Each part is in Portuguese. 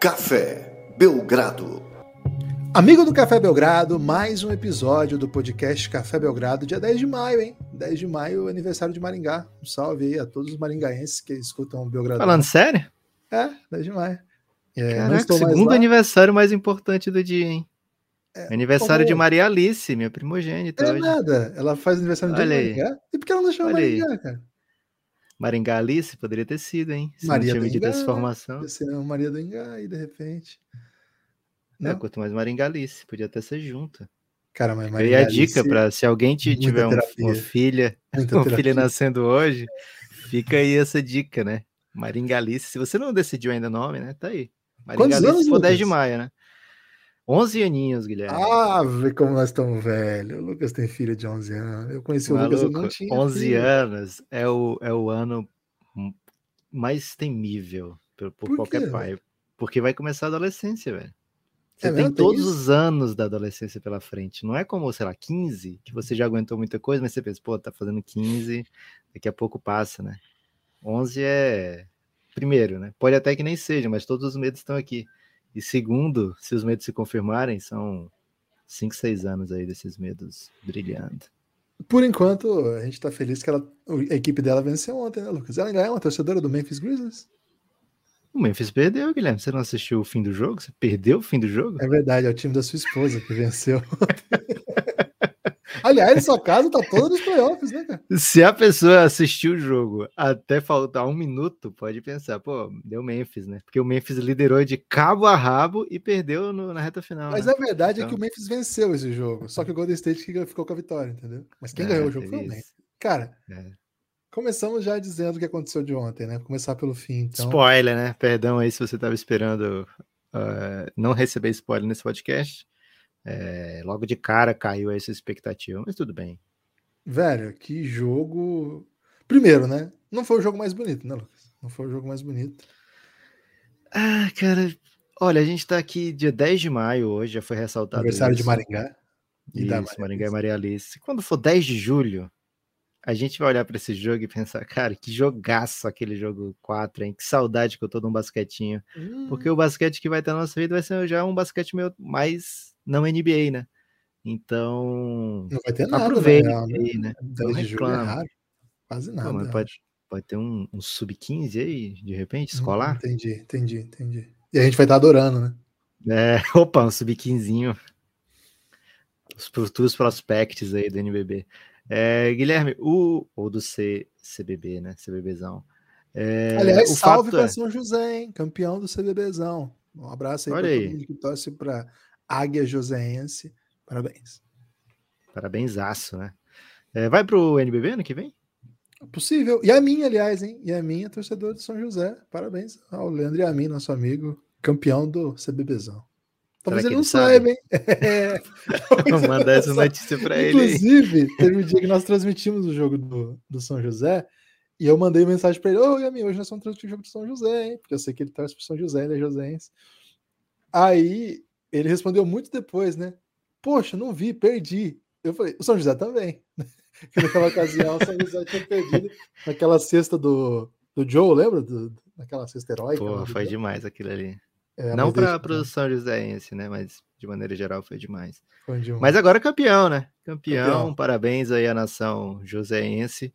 Café Belgrado. Amigo do Café Belgrado, mais um episódio do podcast Café Belgrado, dia 10 de maio, hein? 10 de maio, aniversário de Maringá. Um salve aí a todos os maringaenses que escutam o Belgrado. Falando sério? É, 10 de maio. É, Caraca, segundo aniversário mais importante do dia, hein? É, aniversário como... de Maria Alice, minha primogênita. É hoje. nada, ela faz aniversário no dia de Maringá. E por que ela não chama Olha Maringá, aí. cara? Maringá Alice poderia ter sido, hein? Se Maria não tinha medido essa formação. Maria do Engá aí, de repente. Não? É, quanto mais Maringá Alice, podia até ser junta. Cara, mas Maringá E a dica para se alguém tiver um, uma filha, muita uma filha nascendo hoje, fica aí essa dica, né? Maringá Alice, se você não decidiu ainda o nome, né? Tá aí. Maringá Alice anos, for 10 de maio, né? 11 aninhos, Guilherme. Ah, vê como nós estamos velhos. O Lucas tem filho de 11 anos. Eu conheci Maluco, o Lucas, eu não tinha 11 filho. anos é o, é o ano mais temível por, por, por qualquer pai. Porque vai começar a adolescência, velho. Você é tem mesmo, todos tem os anos da adolescência pela frente. Não é como, sei lá, 15, que você já aguentou muita coisa, mas você pensa, pô, tá fazendo 15, daqui a pouco passa, né? 11 é primeiro, né? Pode até que nem seja, mas todos os medos estão aqui. E segundo, se os medos se confirmarem, são 5, 6 anos aí desses medos brilhando. Por enquanto, a gente tá feliz que ela, a equipe dela venceu ontem, né, Lucas? Ela ainda é uma torcedora do Memphis Grizzlies? O Memphis perdeu, Guilherme. Você não assistiu o fim do jogo? Você perdeu o fim do jogo? É verdade, é o time da sua esposa que venceu. Aliás, sua casa tá toda nos playoffs, né, cara? Se a pessoa assistiu o jogo até faltar um minuto, pode pensar, pô, deu Memphis, né? Porque o Memphis liderou de cabo a rabo e perdeu no, na reta final. Mas né? a verdade então... é que então o Memphis venceu esse jogo. Só que o Golden State ficou com a vitória, entendeu? Mas quem é, ganhou o jogo foi o Memphis. Cara, é. começamos já dizendo o que aconteceu de ontem, né? Começar pelo fim. Então... Spoiler, né? Perdão aí se você estava esperando uh, não receber spoiler nesse podcast. É, logo de cara caiu essa expectativa, mas tudo bem. Velho, que jogo. Primeiro, né? Não foi o jogo mais bonito, né, Lucas? Não foi o jogo mais bonito. Ah, cara. Olha, a gente tá aqui dia 10 de maio hoje, já foi ressaltado. Aniversário isso. de Maringá. E isso, Maria Maringá e Maria Alice. Quando for 10 de julho, a gente vai olhar para esse jogo e pensar, cara, que jogaço aquele jogo 4, hein? Que saudade que eu tô de um basquetinho. Hum. Porque o basquete que vai ter na nossa vida vai ser já um basquete meio mais não NBA, né? Então. Não vai ter nada. Aproveita né? aí, né? Não é reclama. Quase nada. Pô, pode, pode ter um, um sub-15 aí, de repente, escolar? Hum, entendi, entendi, entendi. E a gente vai estar adorando, né? É, opa, um sub-15. Os futuros prospects aí do NBB. É, Guilherme, o. Ou do C, CBB, né? CBBzão. É, Aliás, salve para é... São José, hein? Campeão do CBBzão. Um abraço aí para todo mundo que torce para Águia Joséense. Parabéns. Parabenzaço, né? É, vai pro NBB ano que vem? Possível. E a minha, aliás, hein? E a minha, torcedor de São José. Parabéns ao Leandro e a mim, nosso amigo, campeão do CBBzão. Talvez ele, ele não saiba, hein? É. Vou mandar essa notícia para ele. Inclusive, teve um dia que nós transmitimos o jogo do, do São José e eu mandei mensagem para ele: Ô, Yami, hoje nós vamos transmitir o jogo do São José, hein? Porque eu sei que ele torce pro São José, ele é. Aí ele respondeu muito depois, né? Poxa, não vi, perdi. Eu falei, o São José também. naquela ocasião, o São José tinha perdido naquela cesta do, do Joe, lembra? Do, naquela cesta heróica. Pô, foi demais aquilo ali. É, não para o São Joséense, né? Mas de maneira geral foi demais. Foi demais. Mas agora campeão, né? Campeão, campeão, parabéns aí à nação joséense.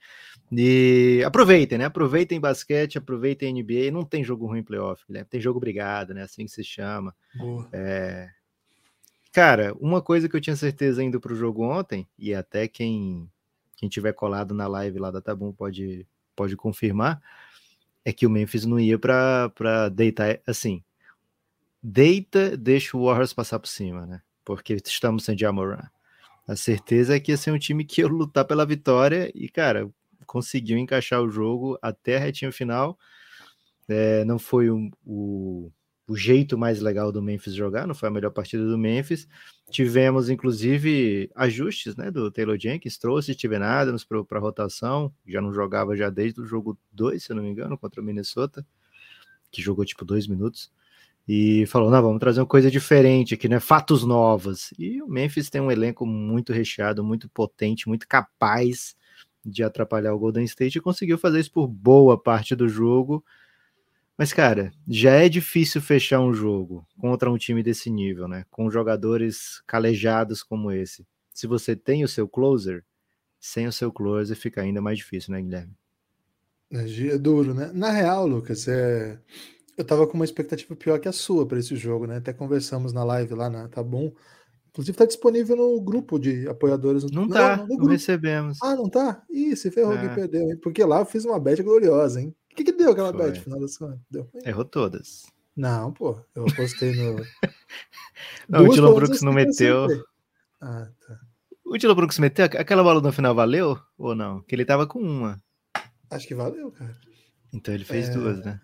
E aproveitem, né? Aproveitem basquete, aproveitem NBA. Não tem jogo ruim em playoff, né? Tem jogo obrigado, né? Assim que se chama. É... Cara, uma coisa que eu tinha certeza indo para o jogo ontem, e até quem, quem tiver colado na live lá da Tabum pode, pode confirmar, é que o Memphis não ia para deitar assim. Deita, deixa o Warriors passar por cima, né? Porque estamos sem Jamoran. A certeza é que ia ser um time que ia lutar pela vitória e, cara, conseguiu encaixar o jogo até a retinha final. É, não foi o, o, o, jeito mais legal do Memphis jogar, não foi a melhor partida do Memphis. Tivemos, inclusive, ajustes né, do Taylor Jenkins, trouxe Steven Adams para a rotação, já não jogava já desde o jogo 2, se eu não me engano, contra o Minnesota, que jogou tipo dois minutos. E falou: não, vamos trazer uma coisa diferente aqui, né? Fatos novos. E o Memphis tem um elenco muito recheado, muito potente, muito capaz de atrapalhar o Golden State e conseguiu fazer isso por boa parte do jogo. Mas, cara, já é difícil fechar um jogo contra um time desse nível, né? Com jogadores calejados como esse. Se você tem o seu closer, sem o seu closer fica ainda mais difícil, né, Guilherme? É duro, né? Na real, Lucas, é... eu tava com uma expectativa pior que a sua para esse jogo, né? Até conversamos na live lá na Tá Bom. Inclusive tá disponível no grupo de apoiadores. Não, não tá, não, não recebemos. Ah, não tá? Ih, se ferrou é. perdeu, hein? Porque lá eu fiz uma bet gloriosa, hein? O que, que deu aquela Foi. bet, final das contas? Deu. Errou todas. Não, pô, eu apostei no. não, o Dylan Brooks não meteu. Ah, tá. O Dylan Brooks meteu? Aquela bola no final valeu ou não? Que ele tava com uma. Acho que valeu, cara. Então ele fez é... duas, né?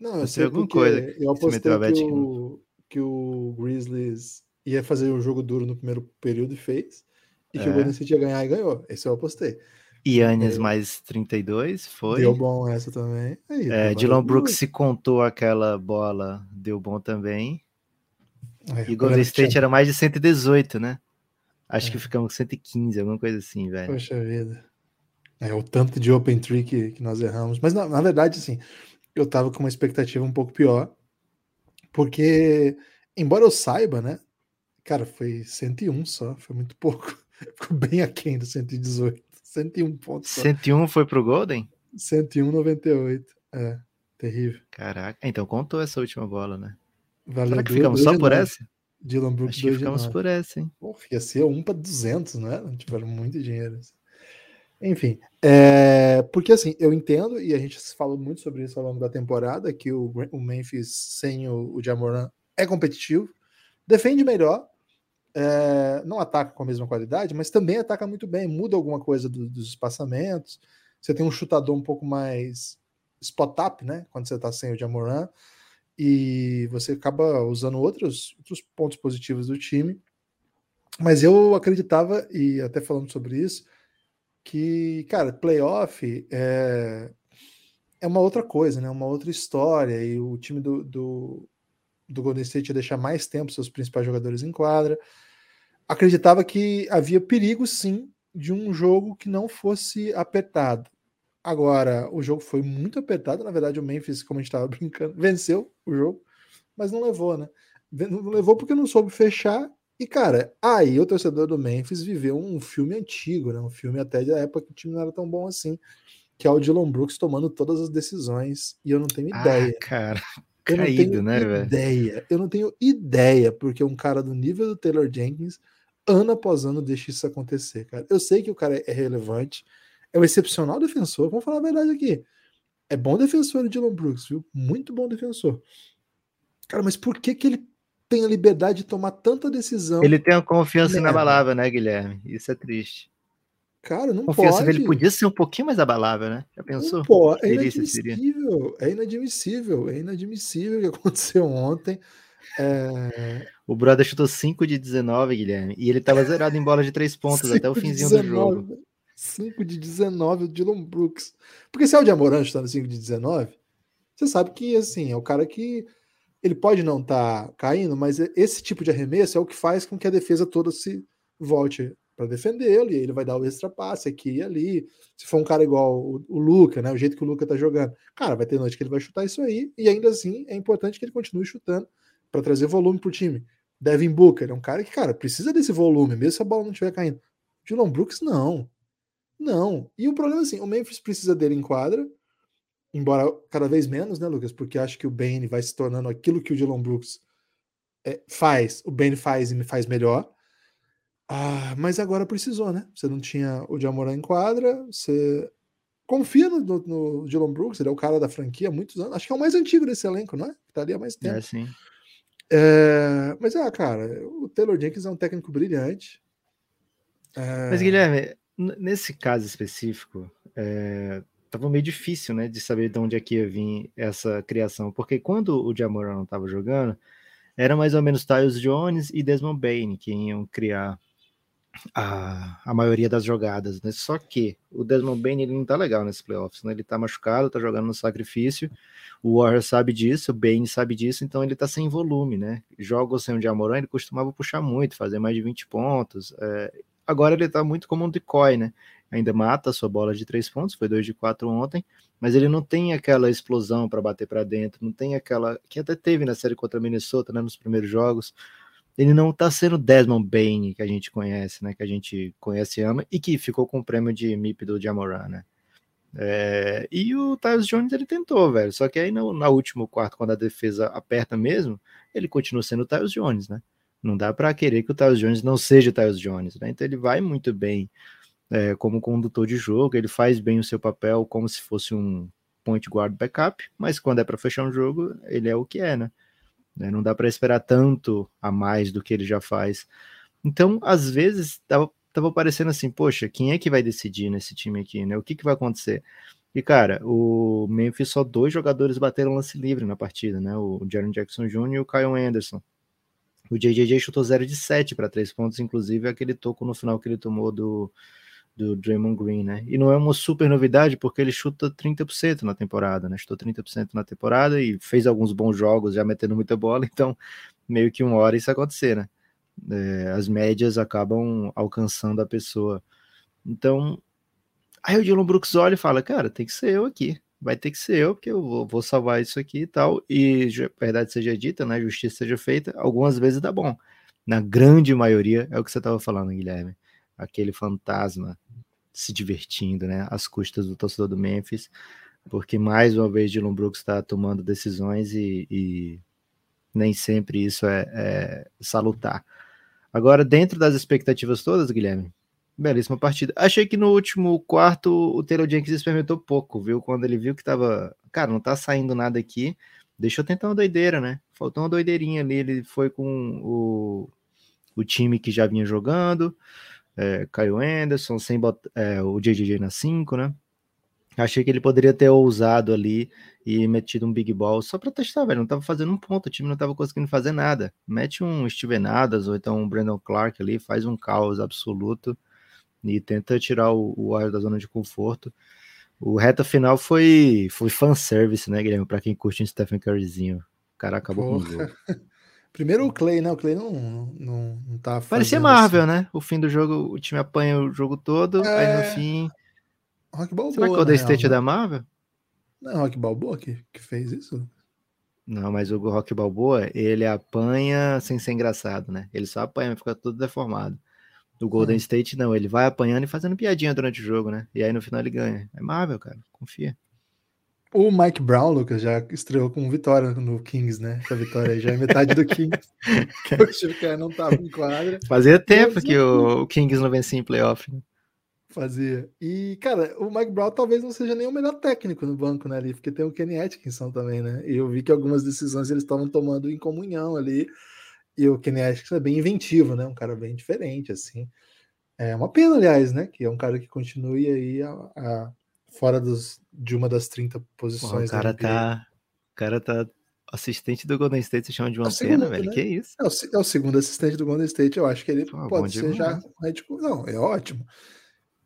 Não, eu sei alguma coisa. Eu apostei que o, que o Grizzlies ia fazer um jogo duro no primeiro período e fez. E é. que o Golden State ia ganhar e ganhou. Esse eu apostei. Yannis é. mais 32, foi. Deu bom essa também. Aí, é, Dylan Brooks se contou aquela bola, deu bom também. É, e Golden State tinha... era mais de 118, né? Acho é. que ficamos com 115, alguma coisa assim, velho. Poxa vida. É o tanto de open tree que, que nós erramos. Mas na, na verdade, assim, eu tava com uma expectativa um pouco pior. Porque, embora eu saiba, né? Cara, foi 101 só, foi muito pouco. Ficou bem aquém do 118. 101 pontos. Só. 101 foi pro Golden? 101,98. É, terrível. Caraca, então contou essa última bola, né? Valeu Será que ficamos só por essa? Dylan Brooks Acho que ficamos por essa, hein? Pô, ia ser um para 200, né? Não tiveram muito dinheiro. Enfim, é, porque assim, eu entendo, e a gente falou muito sobre isso ao longo da temporada, que o, o Memphis sem o, o Jamoran é competitivo, defende melhor, é, não ataca com a mesma qualidade, mas também ataca muito bem, muda alguma coisa do, dos espaçamentos. Você tem um chutador um pouco mais spot-up, né? Quando você está sem o Jamoran, e você acaba usando outros, outros pontos positivos do time. Mas eu acreditava, e até falando sobre isso, que, cara, playoff é, é uma outra coisa, né? Uma outra história, e o time do, do, do Golden State ia deixar mais tempo seus principais jogadores em quadra acreditava que havia perigo sim de um jogo que não fosse apertado. Agora, o jogo foi muito apertado. Na verdade, o Memphis, como a gente estava brincando, venceu o jogo, mas não levou, né? Não levou porque não soube fechar. E, cara, aí o torcedor do Memphis viveu um filme antigo, né? Um filme até da época que o time não era tão bom assim, que é o Dylan Brooks tomando todas as decisões. E eu não tenho ah, ideia. Ah, cara. Eu Caído, não tenho né, ideia. Véio? Eu não tenho ideia, porque um cara do nível do Taylor Jenkins ano após ano deixa isso acontecer, cara. Eu sei que o cara é relevante, é um excepcional defensor, vamos falar a verdade aqui. É bom defensor o Dylan Brooks, viu? Muito bom defensor. Cara, mas por que que ele tem a liberdade de tomar tanta decisão? Ele tem uma confiança merda. inabalável, né, Guilherme? Isso é triste. Cara, não confiança pode. dele podia ser um pouquinho mais abalável, né? Já pensou? Pode. É inadmissível. É inadmissível. É inadmissível o que aconteceu ontem. É... O brother chutou 5 de 19, Guilherme, e ele tava zerado em bola de 3 pontos até o finzinho 19, do jogo. 5 de 19, o Dylan Brooks. Porque se é o de Amorante está no 5 de 19, você sabe que assim, é o cara que ele pode não estar tá caindo, mas esse tipo de arremesso é o que faz com que a defesa toda se volte para defendê-lo, e ele vai dar o extra passe aqui e ali. Se for um cara igual o, o Luca, né, o jeito que o Luca tá jogando, cara, vai ter noite que ele vai chutar isso aí, e ainda assim é importante que ele continue chutando para trazer volume pro time. Devin Booker é um cara que, cara, precisa desse volume, mesmo se a bola não estiver caindo. Dylan Brooks, não. Não. E o problema é assim, o Memphis precisa dele em quadra, embora cada vez menos, né, Lucas? Porque acho que o Bane vai se tornando aquilo que o Dylan Brooks é, faz, o Bane faz e faz melhor. Ah, mas agora precisou, né? Você não tinha o Jamoran em quadra, você confia no, no, no Dylan Brooks, ele é o cara da franquia há muitos anos. Acho que é o mais antigo desse elenco, não é? Tá ali há mais tempo. É, sim. É, mas, ah, cara, o Taylor Jenkins é um técnico brilhante. É... Mas, Guilherme, nesse caso específico, é, tava meio difícil, né, de saber de onde é que ia vir essa criação, porque quando o Jamoran não estava jogando, era mais ou menos Tyus Jones e Desmond Bain que iam criar a, a maioria das jogadas, né? Só que o Desmond Bain ele não tá legal nesse playoffs, né? Ele tá machucado, tá jogando no sacrifício. O Warrior sabe disso, o Bain sabe disso, então ele tá sem volume, né? Jogos sem o Jamoran, ele costumava puxar muito, fazer mais de 20 pontos. É... Agora ele tá muito como um decoy, né? Ainda mata a sua bola de três pontos, foi 2 de 4 ontem, mas ele não tem aquela explosão para bater para dentro, não tem aquela que até teve na série contra a Minnesota, né, nos primeiros jogos. Ele não está sendo Desmond Bain que a gente conhece, né, que a gente conhece e ama e que ficou com o prêmio de MIP do Jamoran, né? É, e o Tyus Jones ele tentou, velho. Só que aí no, na último quarto, quando a defesa aperta mesmo, ele continua sendo o Tyus Jones, né? Não dá para querer que o Tyus Jones não seja o Tyus Jones, né? Então ele vai muito bem é, como condutor de jogo, ele faz bem o seu papel como se fosse um point guard backup, mas quando é para fechar um jogo, ele é o que é, né? É, não dá para esperar tanto a mais do que ele já faz. Então, às vezes, tava, tava parecendo assim, poxa, quem é que vai decidir nesse time aqui, né? O que, que vai acontecer? E, cara, o Memphis só dois jogadores bateram lance livre na partida, né? O Jaron Jackson Jr. e o Kyle Anderson. O JJJ chutou 0 de 7 para 3 pontos, inclusive aquele toco no final que ele tomou do, do Draymond Green, né? E não é uma super novidade porque ele chuta 30% na temporada, né? Chutou 30% na temporada e fez alguns bons jogos já metendo muita bola, então meio que uma hora isso acontecer, né? É, as médias acabam alcançando a pessoa. Então, aí o Dylan Brooks olha e fala, cara, tem que ser eu aqui, vai ter que ser eu, porque eu vou, vou salvar isso aqui e tal. E verdade seja dita, né? Justiça seja feita, algumas vezes dá bom. Na grande maioria é o que você estava falando, Guilherme. Aquele fantasma se divertindo, né, às custas do torcedor do Memphis, porque mais uma vez Dylan Brooks está tomando decisões e, e, nem sempre isso é, é, salutar. Agora, dentro das expectativas todas, Guilherme, belíssima partida. Achei que no último quarto o Taylor Jenkins experimentou pouco, viu? Quando ele viu que tava, cara, não tá saindo nada aqui, deixa eu tentar uma doideira, né? Faltou uma doideirinha ali, ele foi com o, o time que já vinha jogando, é, Caio Anderson, sem é, o JJJ na 5, né? Achei que ele poderia ter ousado ali e metido um big ball só para testar, velho. Não tava fazendo um ponto, o time não tava conseguindo fazer nada. Mete um Steven Adams ou então um Brandon Clark ali, faz um caos absoluto e tenta tirar o, o ar da zona de conforto. O reta final foi foi fanservice, né, Guilherme? Para quem curte um Stephen Curryzinho. O cara acabou Porra. com o jogo. Primeiro o Clay, né? O Clay não, não, não tá Parecia Marvel, assim. né? O fim do jogo, o time apanha o jogo todo, é... aí no é. fim. Rock Balboa, Será que é o The State é da Marvel? Não, é o Rock Balboa que, que fez isso. Não, mas o Rock Balboa, ele apanha sem ser engraçado, né? Ele só apanha, fica tudo deformado. O Golden hum. State não, ele vai apanhando e fazendo piadinha durante o jogo, né? E aí no final ele ganha. É Marvel, cara, confia. O Mike Brown, Lucas, já estreou com vitória no Kings, né? Essa vitória aí já é metade do Kings. o Steve Kerr não tava em quadra. Fazia tempo que o, Kings não vencia em playoff. Né? Fazia. E, cara, o Mike Brown talvez não seja nem o melhor técnico no banco, né? Ali, porque tem o Kenny Atkinson também, né? E eu vi que algumas decisões eles estavam tomando em comunhão ali. E o Kenny Atkinson é bem inventivo, né? Um cara bem diferente, assim. É uma pena, aliás, né? Que é um cara que continue aí a, a fora dos, de uma das 30 posições. o cara tá. O cara tá assistente do Golden State se chama de uma é pena, velho. Né? Que isso? É o, é o, segundo assistente do Golden State. Eu acho que ele Pô, pode ser já. Não, é ótimo.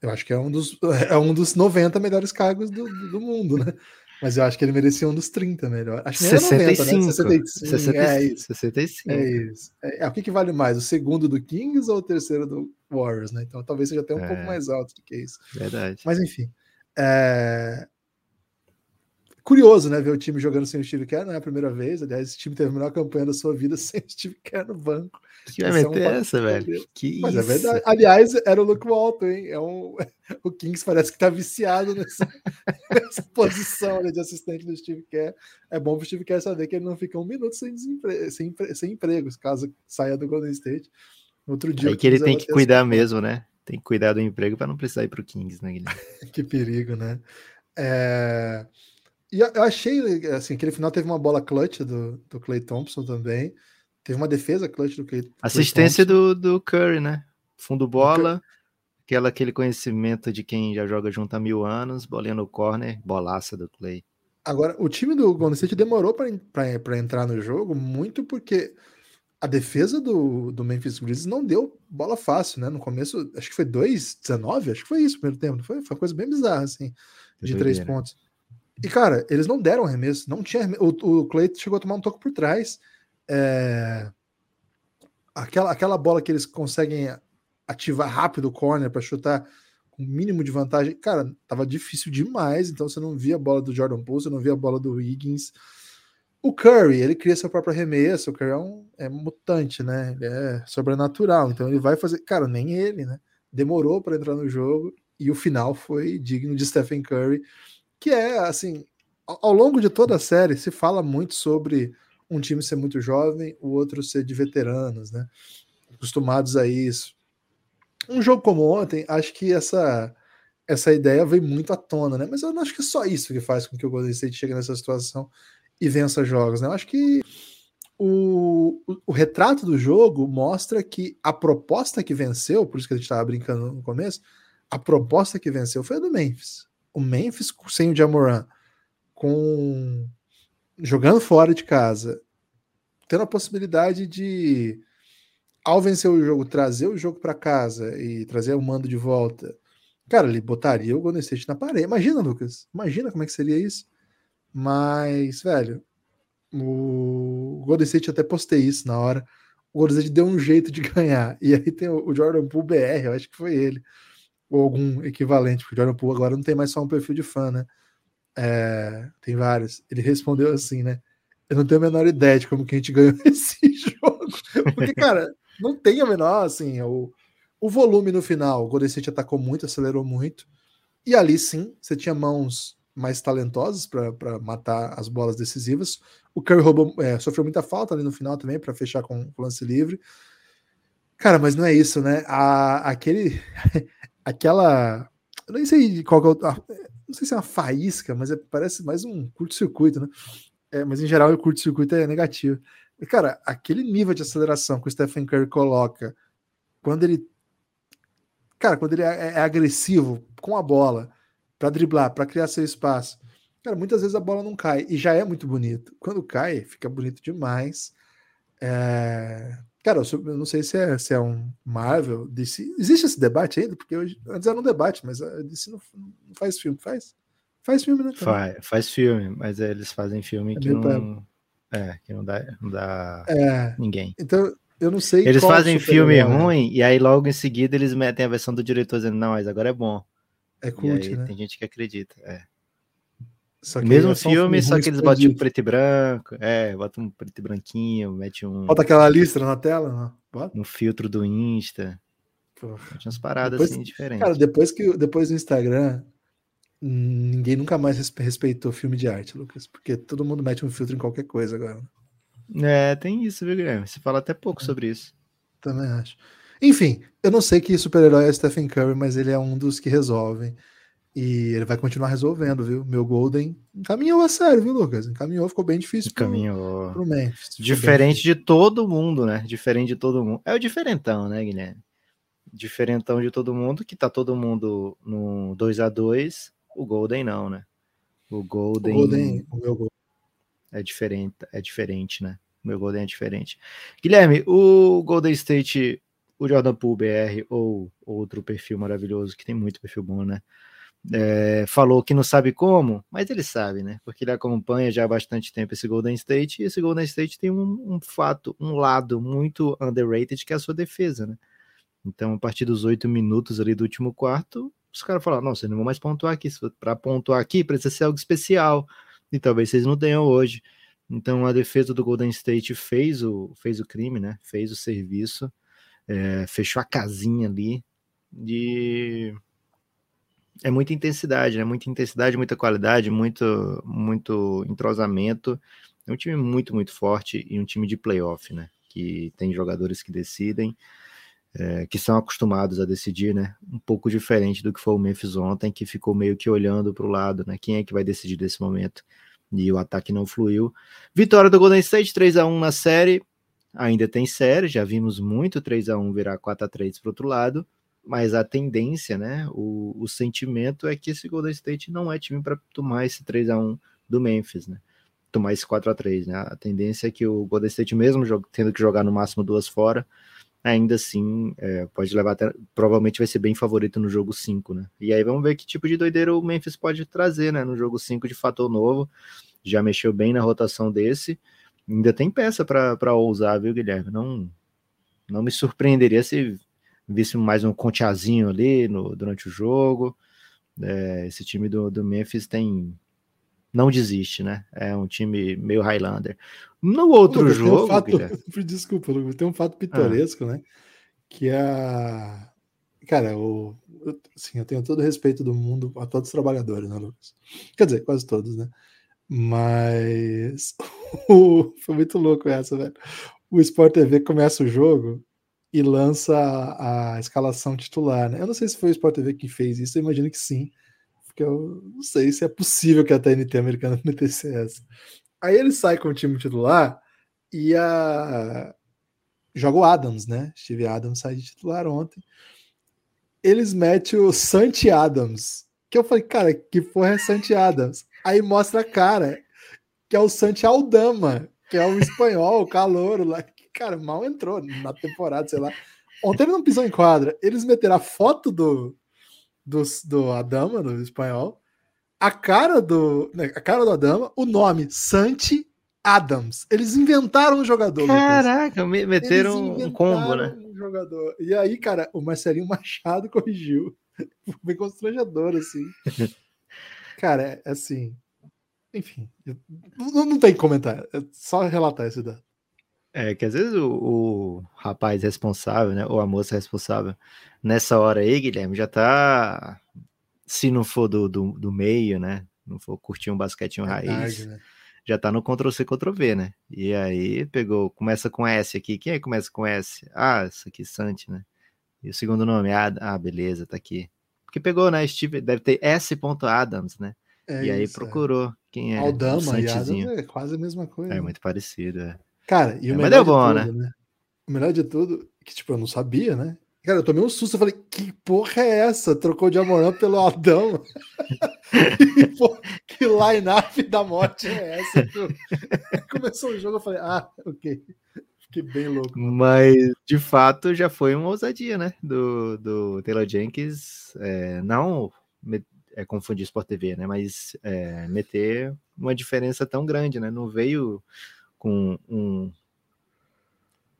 Eu acho que é um dos, é um dos 90 melhores cargos do, do mundo, né? Mas eu acho que ele merecia um dos 30 melhor. Acho que 65, 90, né? 65. 65. É isso. 65. É isso. É, é, o que, que vale mais? O segundo do Kings ou o terceiro do Warriors, né? Então talvez seja até um é, pouco mais alto do que isso. Verdade. Mas enfim. É... Curioso, né? Ver o time jogando sem o Steve Kerr, não é a primeira vez. Aliás, esse time teve a melhor campanha da sua vida sem o Steve Kerr no banco. Que vai meter é um essa, velho? Que Mas é isso? é verdade. Aliás, era o Luke Walton, hein? É um... O Kings parece que tá viciado nessa, nessa posição né, de assistente do Steve Kerr. É bom pro Steve Kerr saber que ele não fica um minuto sem, desempre... sem, sem emprego, caso saia do Golden State. Outro dia. Aí que ele tem que cuidar mesmo, né? Tem que cuidar do emprego para não precisar ir para o Kings, né, Guilherme? que perigo, né? É... E eu achei, assim, aquele final teve uma bola clutch do, do Clay Thompson também. Teve uma defesa clutch do Clay Assistência do, do Curry, né? Fundo bola, aquela, aquele conhecimento de quem já joga junto há mil anos, bolinha no corner, bolaça do Clay. Agora, o time do Golden State demorou para entrar no jogo muito porque a defesa do, do Memphis Grizzlies não deu bola fácil, né? No começo, acho que foi 2-19, acho que foi isso o primeiro tempo, foi? Foi uma coisa bem bizarra, assim, de três pontos. E, cara, eles não deram arremesso, não tinha arremesso. O, o Clay chegou a tomar um toque por trás. É... Aquela, aquela bola que eles conseguem ativar rápido o corner para chutar com mínimo de vantagem, cara, tava difícil demais, então você não via a bola do Jordan Poole, você não via a bola do Higgins. O Curry, ele cria seu próprio arremesso, o Curry é, um, é mutante, né? Ele é sobrenatural, então ele vai fazer, cara, nem ele, né? Demorou para entrar no jogo e o final foi digno de Stephen Curry, que é assim, ao longo de toda a série se fala muito sobre um time ser muito jovem, o outro ser de veteranos, né? Acostumados a isso. Um jogo como ontem, acho que essa essa ideia vem muito à tona, né? Mas eu não acho que é só isso que faz com que o Golden State chegue nessa situação e vença jogos, né? Eu acho que o, o, o, retrato do jogo mostra que a proposta que venceu, por isso que a gente estava brincando no começo, a proposta que venceu foi a do Memphis. O Memphis sem o Jamoran, com jogando fora de casa, tendo a possibilidade de, ao vencer o jogo, trazer o jogo para casa e trazer o mando de volta, cara, ele botaria o Golden State na parede. Imagina, Lucas. Imagina como é que seria isso. Mas, velho, o Golden State até postei isso na hora. O Golden State deu um jeito de ganhar. E aí tem o Jordan Poole BR, eu acho que foi ele. Ou algum equivalente, porque o Jordan Poole agora não tem mais só um perfil de fã, né? É, tem vários. Ele respondeu assim, né? Eu não tenho a menor ideia de como que a gente ganhou esse jogo. Porque, cara, não tem a menor, assim, o, o volume no final. O Golden State atacou muito, acelerou muito. E ali sim, você tinha mãos mais talentosas para matar as bolas decisivas. O Curry roubou, é, sofreu muita falta ali no final também para fechar com o lance livre. Cara, mas não é isso, né? A, aquele, aquela, eu nem sei qual é o, não sei se é uma faísca, mas é, parece mais um curto-circuito, né? É, mas em geral o curto-circuito é negativo. E, cara, aquele nível de aceleração que o Stephen Curry coloca quando ele. Cara, quando ele é, é agressivo com a bola para driblar, para criar seu espaço. Cara, muitas vezes a bola não cai e já é muito bonito. Quando cai, fica bonito demais. É... Cara, eu não sei se é, se é um Marvel, DC. Existe esse debate ainda? Porque hoje, antes era um debate, mas a DC não, não faz filme, faz? Faz filme, né? Faz, faz filme, mas é, eles fazem filme é que não. É, que não dá, não dá é, ninguém. Então, eu não sei. Eles fazem filme ruim e aí logo em seguida eles metem a versão do diretor dizendo, não, mas agora é bom. É cult, aí, né? Tem gente que acredita, é. Só que Mesmo filme, só que eles botam um preto e branco. É, botam um preto e branquinho, mete um. Bota aquela listra na tela, né? Bota. No filtro do Insta. Tinha umas paradas depois, assim diferentes. Cara, depois que depois do Instagram, ninguém nunca mais respeitou filme de arte, Lucas. Porque todo mundo mete um filtro em qualquer coisa agora. É, tem isso, viu, Guilherme? Você fala até pouco é. sobre isso. Também acho. Enfim, eu não sei que super-herói é Stephen Curry, mas ele é um dos que resolvem. E ele vai continuar resolvendo, viu? Meu Golden encaminhou a sério, viu, Lucas? Encaminhou, ficou bem difícil encaminhou. pro, pro Memphis. Diferente de todo mundo, né? Diferente de todo mundo. É o diferentão, né, Guilherme? Diferentão de todo mundo, que tá todo mundo no 2 a 2 o Golden não, né? O Golden, o Golden o meu Golden. é diferente, é diferente, né? O meu Golden é diferente. Guilherme, o Golden State, o Jordan Poole BR ou outro perfil maravilhoso que tem muito perfil bom, né? é, falou que não sabe como, mas ele sabe, né? Porque ele acompanha já há bastante tempo esse Golden State, e esse Golden State tem um, um fato, um lado muito underrated, que é a sua defesa, né? Então, a partir dos oito minutos ali do último quarto, os caras falaram: não, vocês não vão mais pontuar aqui. Para pontuar aqui, precisa ser algo especial. E talvez vocês não tenham hoje. Então, a defesa do Golden State fez o, fez o crime, né? Fez o serviço, é, fechou a casinha ali de é muita intensidade, né? Muita intensidade, muita qualidade, muito, muito entrosamento. É um time muito, muito forte e um time de playoff, né? Que tem jogadores que decidem, é, que são acostumados a decidir, né? Um pouco diferente do que foi o Memphis ontem, que ficou meio que olhando para o lado, né? Quem é que vai decidir nesse momento? E o ataque não fluiu. Vitória do Golden State, 3 a 1 na série. Ainda tem série, já vimos muito 3 a 1 virar 4 a 3 para outro lado mas a tendência, né, o, o sentimento é que esse Golden State não é time para tomar esse 3 a 1 do Memphis, né? Tomar esse 4 a 3 né? A tendência é que o Golden State mesmo tendo que jogar no máximo duas fora, ainda assim é, pode levar até, provavelmente vai ser bem favorito no jogo 5, né? E aí vamos ver que tipo de doideira o Memphis pode trazer, né, no jogo 5 de fator novo. Já mexeu bem na rotação desse. Ainda tem peça para ousar, viu, Guilherme? Não não me surpreenderia se visse mais um conteazinho ali no, durante o jogo. É, esse time do, do Memphis tem não desiste, né? É um time meio Highlander. No outro jogo. Um fato, desculpa, tem um fato pitoresco, ah. né? Que é a. Cara, o, assim, eu tenho todo o respeito do mundo a todos os trabalhadores, né, Lucas? Quer dizer, quase todos, né? Mas foi muito louco essa, velho. O Sport TV começa o jogo e lança a, a, escalação titular, né? Eu não sei se foi o Sport TV que fez isso, eu imagino que sim, porque eu não sei se é possível que a TNT americana metesse essa. Aí ele sai com o time titular e a joga o Adams, né? Steve Adams sai de titular ontem. Eles metem o Santi Adams, que eu falei, cara, que porra é Santi Adams? Aí mostra a cara, que é o Santi Aldama, que é um espanhol, calouro lá, que, cara, mal entrou na temporada, sei lá. Ontem ele não pisou em quadra. Eles meteram a foto do, do, do Adama, do espanhol, a cara do, né, a cara do Adama, o nome Santi Adams. Eles inventaram um jogador. Caraca, Lucas. meteram um combo, né? Um jogador. E aí, cara, o Marcelinho Machado corrigiu. Foi bem constrangedor, assim. Cara, é assim. Enfim, não, não tem comentário. É só relatar esse dado. É que às vezes o, o, rapaz responsável, né, ou a moça responsável, nessa hora aí, Guilherme, já tá, se não for do, do, do meio, né, não for curtir um basquetinho é raiz, né? já tá no Ctrl-C, Ctrl-V, né, e aí pegou, começa com S aqui, quem é que começa com S? Ah, isso aqui, Santi, né, e o segundo nome, ah, ah beleza, tá aqui, porque pegou, né, Steve, deve ter S. Adams, né, é e aí isso, é. procurou é. quem é Aldama e Adams é quase a mesma coisa. É muito parecido, é. Cara, e o é, melhor bom, de tudo, né? né? O melhor de tudo, que tipo, eu não sabia, né? Cara, eu tomei um susto, eu falei, que porra é essa? Trocou de Amorã pelo Aldão. que line-up da morte é essa? Começou o jogo, eu falei, ah, ok. Fiquei bem louco. Mas, de fato, já foi uma ousadia, né? Do, do Taylor Jenkins, é, não é, confundir Sport TV, né? Mas é, meter uma diferença tão grande, né? Não veio com um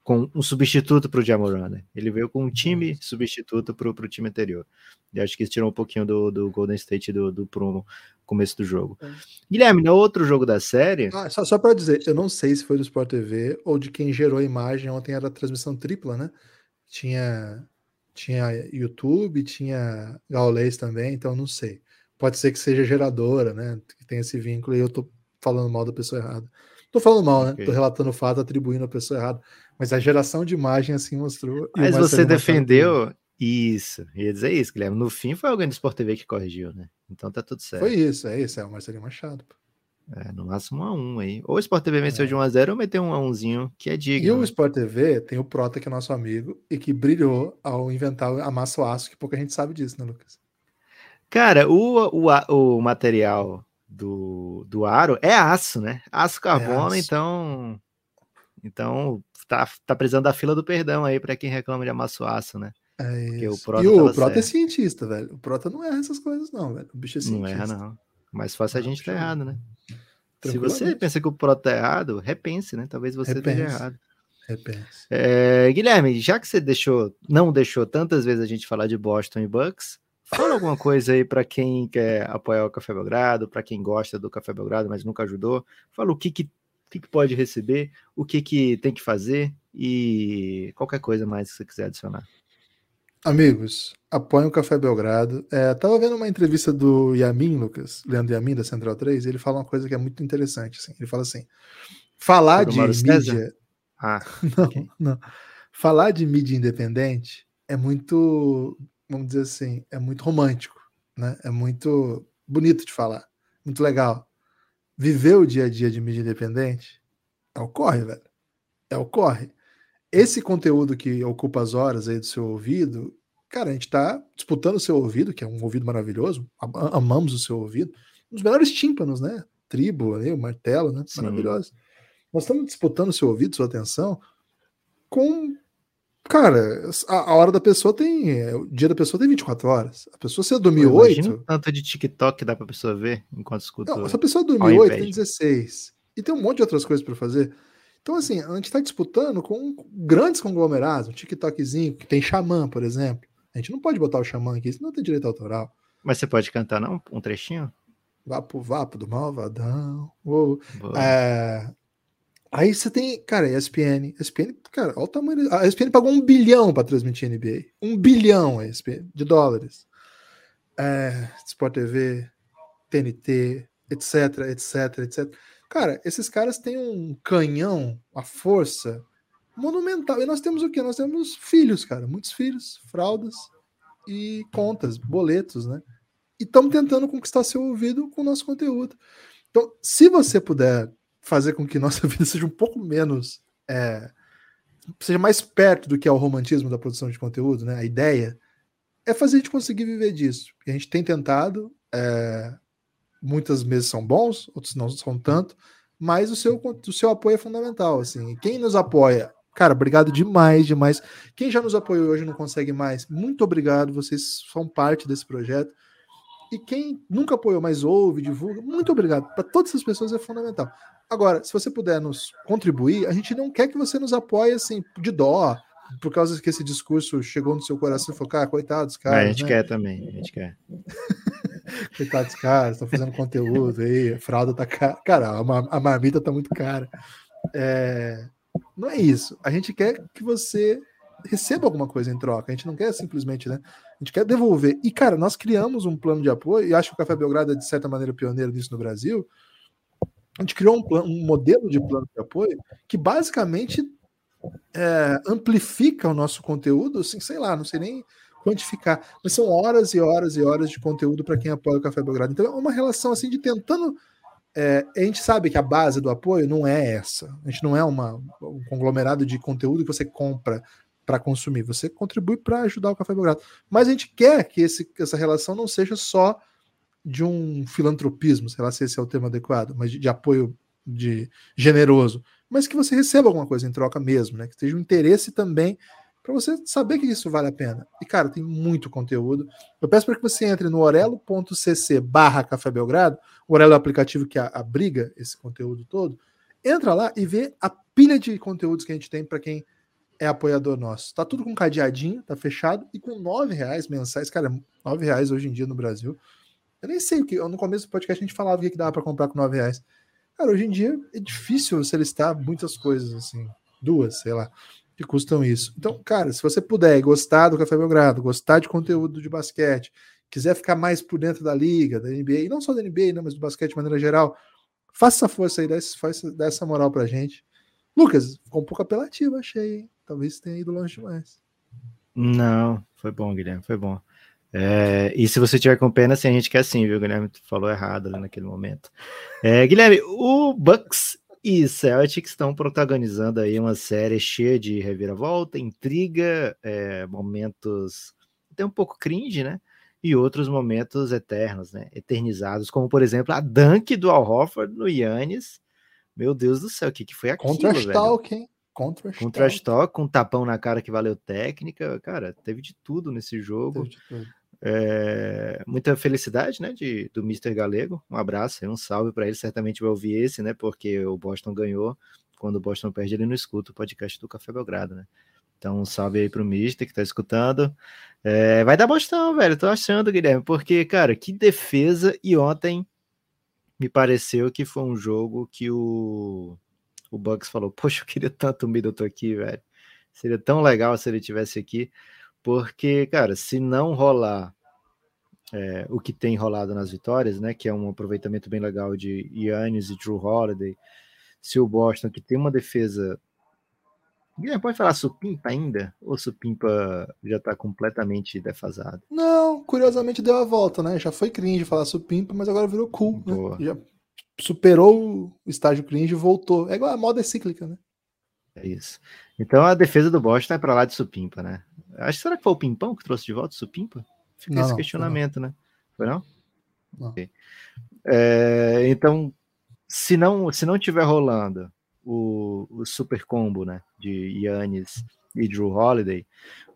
com um substituto para o Jamoran, né? Ele veio com um time substituto para o time anterior. E acho que isso tirou um pouquinho do, do Golden State do, do promo começo do jogo. É. Guilherme, no outro jogo da série. Ah, só, só para dizer, eu não sei se foi do Sport TV ou de quem gerou a imagem. Ontem era a transmissão tripla, né? Tinha, tinha YouTube, tinha Gaulês também, então não sei. Pode ser que seja geradora, né? Que tem esse vínculo e eu tô falando mal da pessoa errada. Tô falando mal, né? Okay. Tô relatando o fato, atribuindo a pessoa errada. Mas a geração de imagem assim mostrou. Mas você defendeu isso. Ia dizer isso, Guilherme. No fim foi alguém do Sport TV que corrigiu, né? Então tá tudo certo. Foi isso, é isso, é o Marcelinho Machado. É, no máximo 1 a 1 aí. Ou o Sport TV venceu é. de 1 a 0 ou meteu um a 1zinho, que é digno. E o né? Sport TV tem o Prota, que é nosso amigo, e que brilhou ao inventar a massa aço, que pouca gente sabe disso, né, Lucas? Cara, o, o, o material do, do aro é aço, né? Aço carbono, é aço. então. Então, tá, tá precisando da fila do perdão aí para quem reclama de amasso aço, né? É isso. O Prota e o Prota é cientista, velho. O Prota não erra essas coisas, não, velho. O bicho é cientista. Não erra, não. Mas fácil a gente tá errado, né? Se você pensa que o Prota tá errado, repense, né? Talvez você repense. esteja errado. Repense. É, Guilherme, já que você deixou, não deixou tantas vezes a gente falar de Boston e Bucks, Fala alguma coisa aí para quem quer apoiar o Café Belgrado, para quem gosta do Café Belgrado, mas nunca ajudou. Fala o que, que, que, que pode receber, o que, que tem que fazer e qualquer coisa mais que você quiser adicionar. Amigos, apoiem o Café Belgrado. É, tava vendo uma entrevista do Yamin, Lucas, Leandro Yamin, da Central 3, e ele fala uma coisa que é muito interessante. Assim. Ele fala assim: falar de mídia. Ah, não, okay. não. Falar de mídia independente é muito vamos dizer assim, é muito romântico, né? É muito bonito de falar, muito legal. Viver o dia a dia de mídia independente é o corre, velho. É o corre. Esse conteúdo que ocupa as horas aí do seu ouvido, cara, a gente tá disputando o seu ouvido, que é um ouvido maravilhoso, amamos o seu ouvido, um dos melhores tímpanos, né? Tribo, aí, o martelo, né? Maravilhoso. Nós estamos disputando o seu ouvido, sua atenção, com Cara, a, a, hora da pessoa tem. É, o dia da pessoa tem 24 horas. A pessoa, se dormir 8. tanto de TikTok dá pra pessoa ver enquanto escuta. Não, se a pessoa dormir 8, tem 16. E tem um monte de outras coisas para fazer. Então, assim, a gente está disputando com grandes conglomerados, um TikTokzinho, que tem xamã, por exemplo. A gente não pode botar o xamã aqui, senão tem direito autoral. Mas você pode cantar, não? Um trechinho? Vapo, vapo do malvadão. Uou. É... Aí você tem, cara, ESPN. ESPN, cara, olha o tamanho. A ESPN pagou um bilhão para transmitir NBA. Um bilhão ESPN, de dólares. É, Sport TV, TNT, etc, etc, etc. Cara, esses caras têm um canhão, a força monumental. E nós temos o quê? Nós temos filhos, cara, muitos filhos, fraldas e contas, boletos, né? E estamos tentando conquistar seu ouvido com o nosso conteúdo. Então, se você puder fazer com que nossa vida seja um pouco menos. É, seja mais perto do que é o romantismo da produção de conteúdo, né? A ideia é fazer a gente conseguir viver disso. E a gente tem tentado. É, muitas vezes são bons, outros não são tanto, mas o seu, o seu apoio é fundamental. Assim. Quem nos apoia Cara, obrigado demais, demais. Quem já nos apoiou hoje não consegue mais, muito obrigado. Vocês são parte desse projeto. E quem nunca apoiou, mas ouve, divulga, muito obrigado. Para todas essas pessoas é fundamental. Agora, se você puder nos contribuir, a gente não quer que você nos apoie assim, de dó, por causa que esse discurso chegou no seu coração e falou, cara, coitados, cara. a gente né? quer também, a gente quer. coitados, caras, estão fazendo conteúdo aí, a fralda tá cara. Cara, a, a marmita tá muito cara. É não é isso. A gente quer que você receba alguma coisa em troca. A gente não quer simplesmente, né? A gente quer devolver. E, cara, nós criamos um plano de apoio, e acho que o Café Belgrado é, de certa maneira, pioneiro nisso no Brasil. A gente criou um, plano, um modelo de plano de apoio que basicamente é, amplifica o nosso conteúdo, assim, sei lá, não sei nem quantificar, mas são horas e horas e horas de conteúdo para quem apoia o Café Belgrado. Então é uma relação assim de tentando é, a gente sabe que a base do apoio não é essa. A gente não é uma, um conglomerado de conteúdo que você compra para consumir. Você contribui para ajudar o Café Belgrado. Mas a gente quer que esse, essa relação não seja só de um filantropismo, sei lá se esse é o termo adequado, mas de, de apoio de generoso, mas que você receba alguma coisa em troca mesmo, né? Que esteja um interesse também para você saber que isso vale a pena. E, cara, tem muito conteúdo. Eu peço para que você entre no orelo.cc barra Café Belgrado, o Orelo é o aplicativo que abriga esse conteúdo todo. Entra lá e vê a pilha de conteúdos que a gente tem para quem é apoiador nosso. Tá tudo com cadeadinho, tá fechado, e com nove reais mensais, cara, nove reais hoje em dia no Brasil. Eu nem sei o que, no começo do podcast a gente falava o que, que dava para comprar com nove reais. Cara, hoje em dia é difícil você listar muitas coisas, assim, duas, sei lá que custam isso. Então, cara, se você puder gostar do Café Belgrado, gostar de conteúdo de basquete, quiser ficar mais por dentro da liga, da NBA, e não só da NBA, né, mas do basquete de maneira geral, faça essa força aí, dá essa moral pra gente. Lucas, ficou um pouco apelativo, achei, hein? Talvez tenha ido longe demais. Não, foi bom, Guilherme, foi bom. É, e se você tiver com pena, assim, a gente quer sim, viu? Guilherme falou errado ali naquele momento. É, Guilherme, o Bucks e Celtics estão protagonizando aí uma série cheia de reviravolta, intriga, é, momentos até um pouco cringe, né? E outros momentos eternos, né? Eternizados, como por exemplo a dunk do Al Horford no Yannis. Meu Deus do céu, o que, que foi aquilo, Contra velho? Talk, hein? Contra Contra Talk, com um tapão na cara que valeu técnica. Cara, teve de tudo nesse jogo. Teve de tudo. É, muita felicidade, né, de, do Mr. Galego. Um abraço, um salve para ele. Certamente vai ouvir esse, né, porque o Boston ganhou. Quando o Boston perde, ele não escuta o podcast do Café Belgrado, né? Então, um salve aí pro Mister que tá escutando. É, vai dar Boston, velho. Tô achando, Guilherme, porque, cara, que defesa. E ontem me pareceu que foi um jogo que o, o Bucks falou: Poxa, eu queria tanto o Middleton aqui, velho. Seria tão legal se ele tivesse aqui. Porque, cara, se não rolar é, o que tem rolado nas vitórias, né? Que é um aproveitamento bem legal de Yannis e Drew Holiday. Se o Boston, que tem uma defesa. Pode falar supimpa ainda? Ou supimpa já tá completamente defasado? Não, curiosamente deu a volta, né? Já foi cringe falar supimpa, mas agora virou cool. Né? Já superou o estágio cringe e voltou. É igual a moda é cíclica, né? É isso. Então a defesa do Boston é para lá de supimpa, né? Acho que será que foi o Pimpão que trouxe de volta o Supimpa? Fica não, esse questionamento, não. né? Foi não? não. É, então, se não, se não tiver rolando o, o super combo, né? De Yannis e Drew Holiday,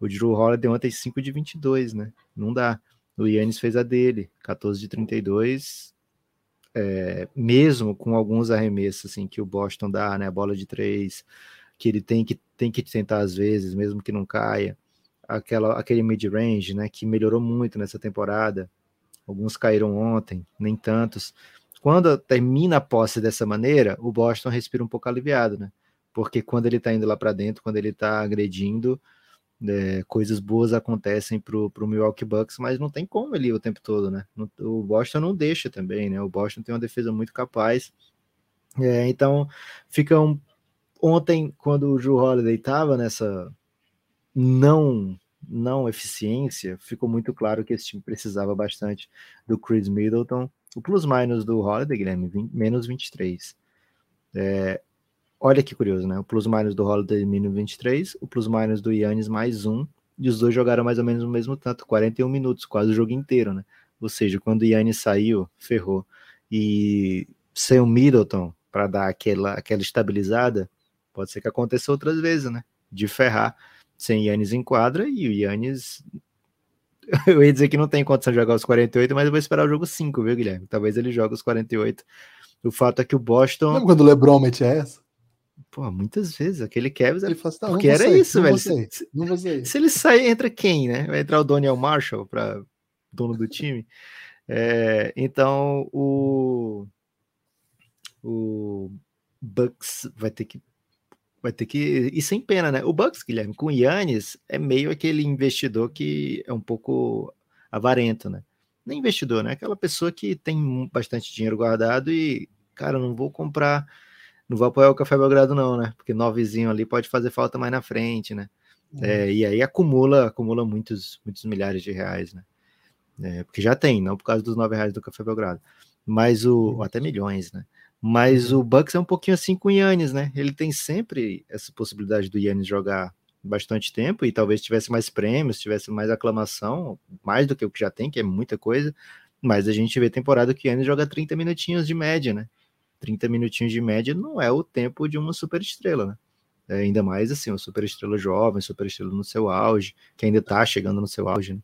o Drew Holiday ontem 5 de 22, né? Não dá. O Yannis fez a dele, 14 de 32. é, mesmo com alguns arremessos assim que o Boston dá, né, a bola de três, que ele tem que tem que tentar às vezes, mesmo que não caia, aquela aquele mid range, né, que melhorou muito nessa temporada. Alguns caíram ontem, nem tantos. Quando termina a posse dessa maneira, o Boston respira um pouco aliviado, né? Porque quando ele tá indo lá para dentro, quando ele tá agredindo, é, coisas boas acontecem pro, pro Milwaukee Bucks, mas não tem como ele o tempo todo, né? O Boston não deixa também, né? O Boston tem uma defesa muito capaz. É, então, fica um... Ontem, quando o Drew Holiday estava nessa não não eficiência, ficou muito claro que esse time precisava bastante do Chris Middleton. O plus-minus do Holiday, Guilherme, 20, menos 23. É, olha que curioso, né? O plus-minus do Holiday, menos 23, o plus-minus do Yannis, mais um, e os dois jogaram mais ou menos o mesmo tanto, 41 minutos, quase o jogo inteiro, né? Ou seja, quando o Yannis saiu, ferrou. E sem o Middleton para dar aquela, aquela estabilizada, pode ser que aconteça outras vezes, né? De ferrar sem Yannis em quadra e o Yannis. Eu ia dizer que não tem condição de jogar os 48, mas eu vou esperar o jogo 5, viu, Guilherme? Talvez ele jogue os 48. O fato é que o Boston. Lembra quando o LeBron mete essa? Pô, muitas vezes. Aquele Kevin. Ele faz, tá, porque era sair, isso, velho. Se, se, se, ele sair, entra quem, né? Vai entrar o Daniel Marshall para dono do time. É, então, o. O Bucks vai ter que vai ter que ir sem pena, né? O Bucks, Guilherme, com o Yannis, é meio aquele investidor que é um pouco avarento, né? Nem investidor, né? Aquela pessoa que tem bastante dinheiro guardado e, cara, não vou comprar, não vou apoiar o Café Belgrado, não, né? Porque novezinho ali pode fazer falta mais na frente, né? É. É, e aí acumula, acumula muitos, muitos milhares de reais, né? É, porque já tem, não por causa dos nove reais do Café Belgrado, mas o, até milhões, né? Mas uhum. o Bucks é um pouquinho assim com o Yannis, né? Ele tem sempre essa possibilidade do Yannis jogar bastante tempo e talvez tivesse mais prêmios, tivesse mais aclamação, mais do que o que já tem, que é muita coisa. Mas a gente vê temporada que o Yannis joga 30 minutinhos de média, né? 30 minutinhos de média não é o tempo de uma super estrela, né? É, ainda mais assim, uma super estrela jovem, super estrela no seu auge, que ainda tá chegando no seu auge, né?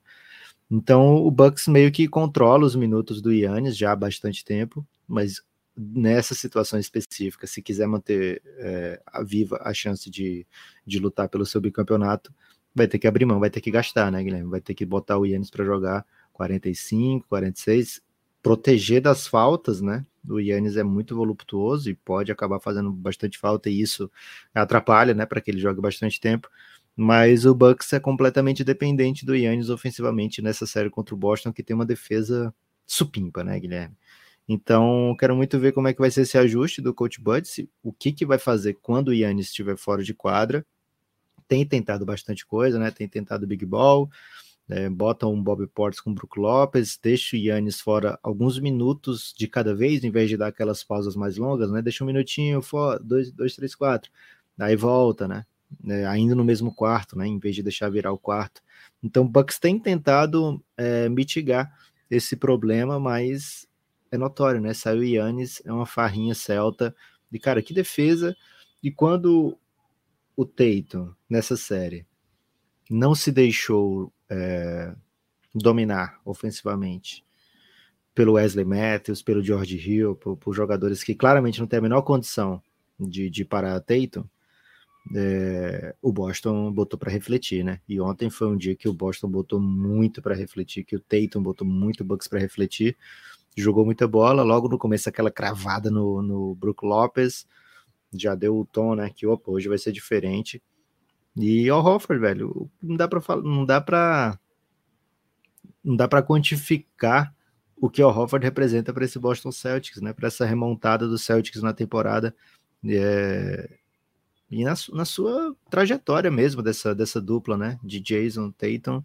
Então o Bucks meio que controla os minutos do Yannis já há bastante tempo, mas nessa situação específica, se quiser manter é, a viva a chance de, de lutar pelo seu bicampeonato, vai ter que abrir mão, vai ter que gastar, né, Guilherme? Vai ter que botar o Yannis para jogar 45, 46, proteger das faltas, né? O Yannis é muito voluptuoso e pode acabar fazendo bastante falta e isso atrapalha, né, para que ele jogue bastante tempo. Mas o Bucks é completamente dependente do Yannis ofensivamente nessa série contra o Boston, que tem uma defesa supimpa, né, Guilherme? Então, quero muito ver como é que vai ser esse ajuste do Coach Bud, o que, que vai fazer quando o Yannis estiver fora de quadra. Tem tentado bastante coisa, né? Tem tentado Big Ball, é, bota um Bob Portes com o Brook Lopes, deixa o Yannis fora alguns minutos de cada vez, em vez de dar aquelas pausas mais longas, né? Deixa um minutinho fora, dois, dois três, quatro. Daí volta, né? É, ainda no mesmo quarto, né? Em vez de deixar virar o quarto. Então, o Bucks tem tentado é, mitigar esse problema, mas é notório, né? Saiu o Yannis, é uma farrinha celta. De cara, que defesa. E quando o Tatum, nessa série, não se deixou é, dominar ofensivamente pelo Wesley Matthews, pelo George Hill, por, por, jogadores que claramente não têm a menor condição de, de parar Tatum, é, o Boston botou para refletir, né? E ontem foi um dia que o Boston botou muito para refletir, que o Tatum botou muito Bucks para refletir jogou muita bola, logo no começo aquela cravada no, no Brook Lopes, já deu o tom, né, que opa, hoje vai ser diferente. E o Hofford, velho, não dá para não dá para não dá para quantificar o que o Hofford representa para esse Boston Celtics, né, para essa remontada do Celtics na temporada. É... E na, na, sua trajetória mesmo dessa, dessa dupla, né? De Jason Tatum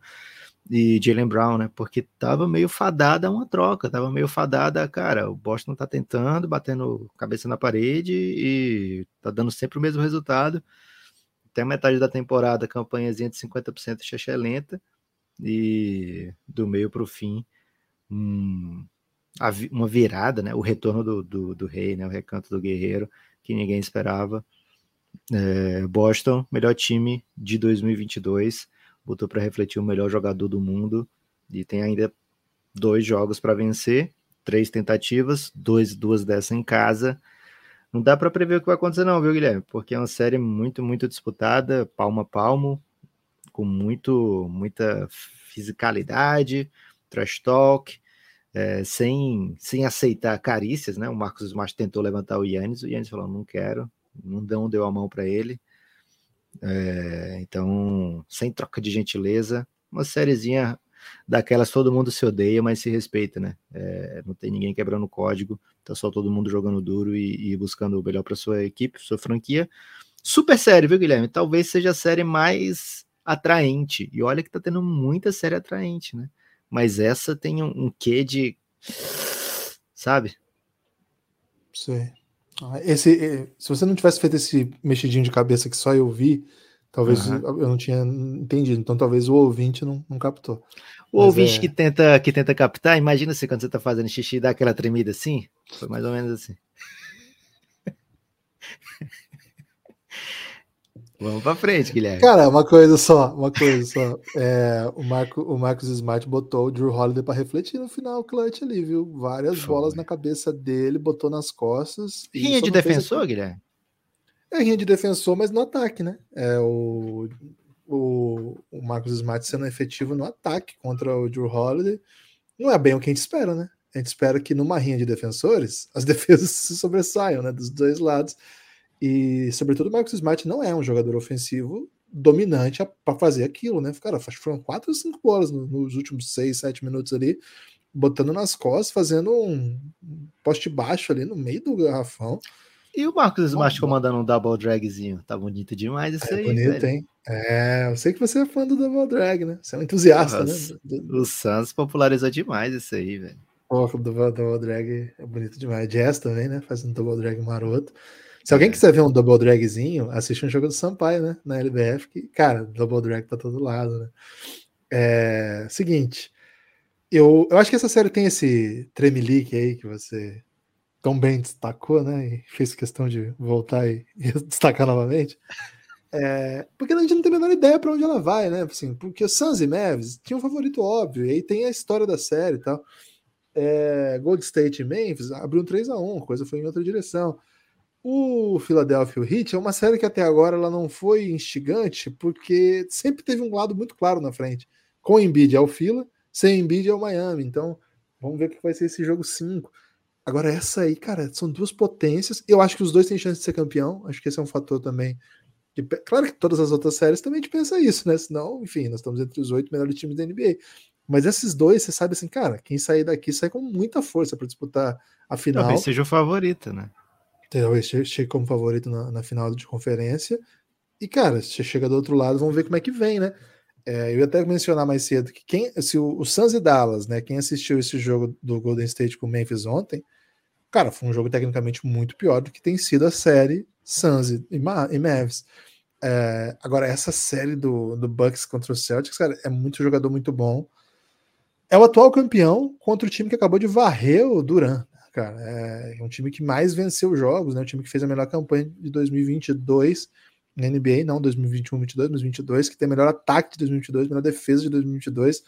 e Jalen Brown, né? Porque tava meio fadada uma troca, tava meio fadada, cara. O Boston tá tentando, batendo cabeça na parede e tá dando sempre o mesmo resultado. Até a metade da temporada, campanhazinha de 50% xexé lenta e do meio para o fim, um, uma virada, né? O retorno do, do, do, rei, né? O recanto do guerreiro que ninguém esperava. É, Boston, melhor time de 2022 botou para refletir o melhor jogador do mundo e tem ainda dois jogos para vencer. três tentativas, dois, duas dessas em casa. Não dá para prever o que vai acontecer, não, viu, Guilherme? Porque é uma série muito, muito disputada, palmo a palmo, com muito, muita fisicalidade, trash talk, é, sem, sem aceitar carícias, né? O Marcos Smart tentou levantar o Yannis, o Yannis falou: não quero, não deu, deu a mão para ele. É, então, sem troca de gentileza, uma sériezinha daquelas todo mundo se odeia, mas se respeita, né? É, não tem ninguém quebrando o código, tá só todo mundo jogando duro e, e buscando o melhor para sua equipe, sua franquia. Super série, viu, Guilherme? Talvez seja a série mais atraente. E olha que tá tendo muita série atraente, né? Mas essa tem um, um quê de. Sabe? Sei. Ah, esse, eh, se você não tivesse feito esse mexidinho de cabeça que só eu vi, talvez uhum. eu não tinha entendido. Então talvez o ouvinte não, não captou. O Mas ouvinte é... que, tenta, que tenta captar, imagina se quando você tá fazendo xixi dá aquela tremida assim. Foi mais ou menos assim. Vamos para frente, Guilherme. Cara, uma coisa só, uma coisa só. É, o, Marco, o Marcos Smart botou o Drew Holiday para refletir no final clutch ali, viu? Várias bolas na cabeça dele, botou nas costas. Rinha de defensor, fez... Guilherme? É rinha de defensor, mas no ataque, né? É o, o, o Marcos Smart sendo efetivo no ataque contra o Drew Holiday. Não é bem o que a gente espera, né? A gente espera que numa rinha de defensores as defesas se sobressaiam, né? Dos dois lados e, sobretudo, o Marcus Smart não é um jogador ofensivo dominante para fazer aquilo, né? Cara, foram quatro ou cinco bolas nos últimos seis, sete minutos ali, botando nas costas, fazendo um poste baixo ali no meio do garrafão. E o Marcos Smart comandando um double dragzinho. Tá bonito demais isso é aí. Bonito, velho. hein? É, eu sei que você é fã do double drag, né? Você é um entusiasta, Nossa, né? O Santos popularizou demais isso aí, velho. Pô, o double drag é bonito demais. Jazz também, né? Fazendo double drag maroto. Se alguém quiser ver um double dragzinho, assiste um jogo do Sampaio, né? Na LBF, que, cara, double drag tá todo lado, né? É, seguinte, eu, eu acho que essa série tem esse tremelique aí que você tão bem destacou, né? E fez questão de voltar e, destacar novamente. É, porque a gente não tem a menor ideia para onde ela vai, né? Assim, porque o Suns e Mavs tinha um favorito óbvio, e aí tem a história da série e tal. É, Gold State e Memphis abriu um 3 a 1 a coisa foi em outra direção. O Philadelphia Heat é uma série que até agora ela não foi instigante, porque sempre teve um lado muito claro na frente. Com o Embiid é o Phila, sem Embiid é o Miami. Então, vamos ver o que vai ser esse jogo 5. Agora, essa aí, cara, são duas potências. Eu acho que os dois têm chance de ser campeão. Acho que esse é um fator também. Claro que todas as outras séries também a gente pensa isso, né? Senão, enfim, nós estamos entre os oito melhores times da NBA. Mas esses dois, você sabe assim, cara, quem sair daqui sai com muita força para disputar a final. Talvez seja o favorito, né? talvez chegue como favorito na, na, final de conferência. E, cara, se chega do outro lado, vamos ver como é que vem, né? É, eu ia até mencionar mais cedo que quem, se o, o Suns e Dallas, né? Quem assistiu esse jogo do Golden State com o Memphis ontem, cara, foi um jogo tecnicamente muito pior do que tem sido a série Suns e, e Mavs. É, agora, essa série do, do Bucks contra o Celtics, cara, é muito jogador muito bom. É o atual campeão contra o time que acabou de varrer o Duran cara. É um time que mais venceu jogos, né? O time que fez a melhor campanha de 2022 na NBA, não 2021, 22, 2022, que tem melhor ataque de 2022, melhor defesa de 2022.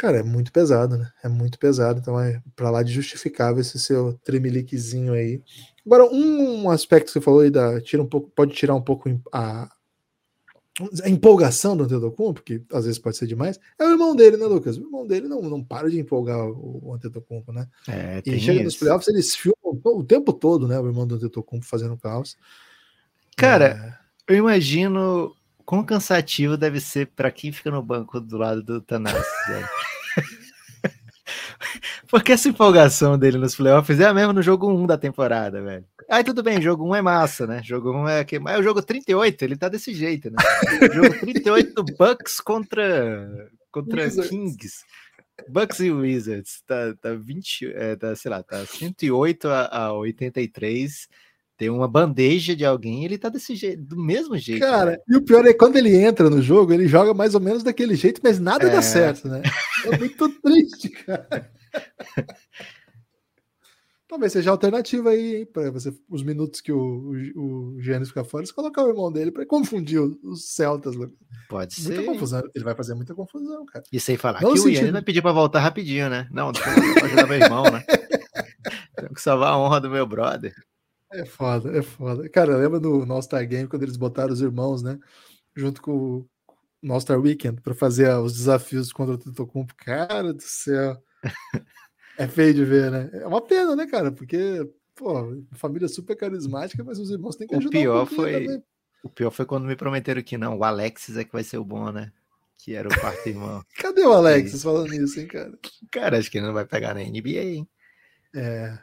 Cara, é muito pesado, né? É muito pesado, então é para lá de justificável esse seu tremeliquezinho aí. Agora, um aspecto que você falou aí da tira um pouco, pode tirar um pouco a, a empolgação do Antetokounmpo, que às vezes pode ser demais, é o irmão dele, né, Lucas? O irmão dele não, não para de empolgar o, o Antetokounmpo, né? É, e chega isso. nos playoffs, eles filmam o tempo todo, né, o irmão do Antetokounmpo fazendo caos. Cara, é... eu imagino quão cansativo deve ser para quem fica no banco do lado do Tanassi, velho. Porque essa empolgação dele nos playoffs é a mesma no jogo 1 da temporada, velho. Aí tudo bem, jogo 1 é massa, né? Jogo 1 é que mas o jogo 38, ele tá desse jeito, né? Jogo 38 do Bucks contra contra Wizards. Kings. Bucks e Wizards, tá, tá 20, é, tá, sei lá, tá 108 a, a 83 tem uma bandeja de alguém, ele tá desse jeito, do mesmo jeito. Cara, né? e o pior é quando ele entra no jogo, ele joga mais ou menos daquele jeito, mas nada é... dá certo, né? É muito triste, cara. Talvez seja alternativa aí, para você os minutos que o, o, o Gênesis fica fora, você colocar o irmão dele para confundir os, os Celtas. Pode muita ser. Confusão. Ele vai fazer muita confusão, cara. E sem falar não que o sentido... vai pedir para voltar rapidinho, né? Não, não ajudar meu irmão, né? Tenho que salvar a honra do meu brother. É foda, é foda. Cara, lembra do No All-Star Game quando eles botaram os irmãos, né? Junto com o All-Star Weekend para fazer os desafios contra o Tetocumpo. Cara do céu. É feio de ver, né? É uma pena, né, cara? Porque, pô, família super carismática, mas os irmãos têm que ajudar. O pior um foi. Também. O pior foi quando me prometeram que não, o Alexis é que vai ser o bom, né? Que era o quarto irmão. Cadê o Alexis falando isso, hein, cara? Cara, acho que ele não vai pegar na NBA, hein? É.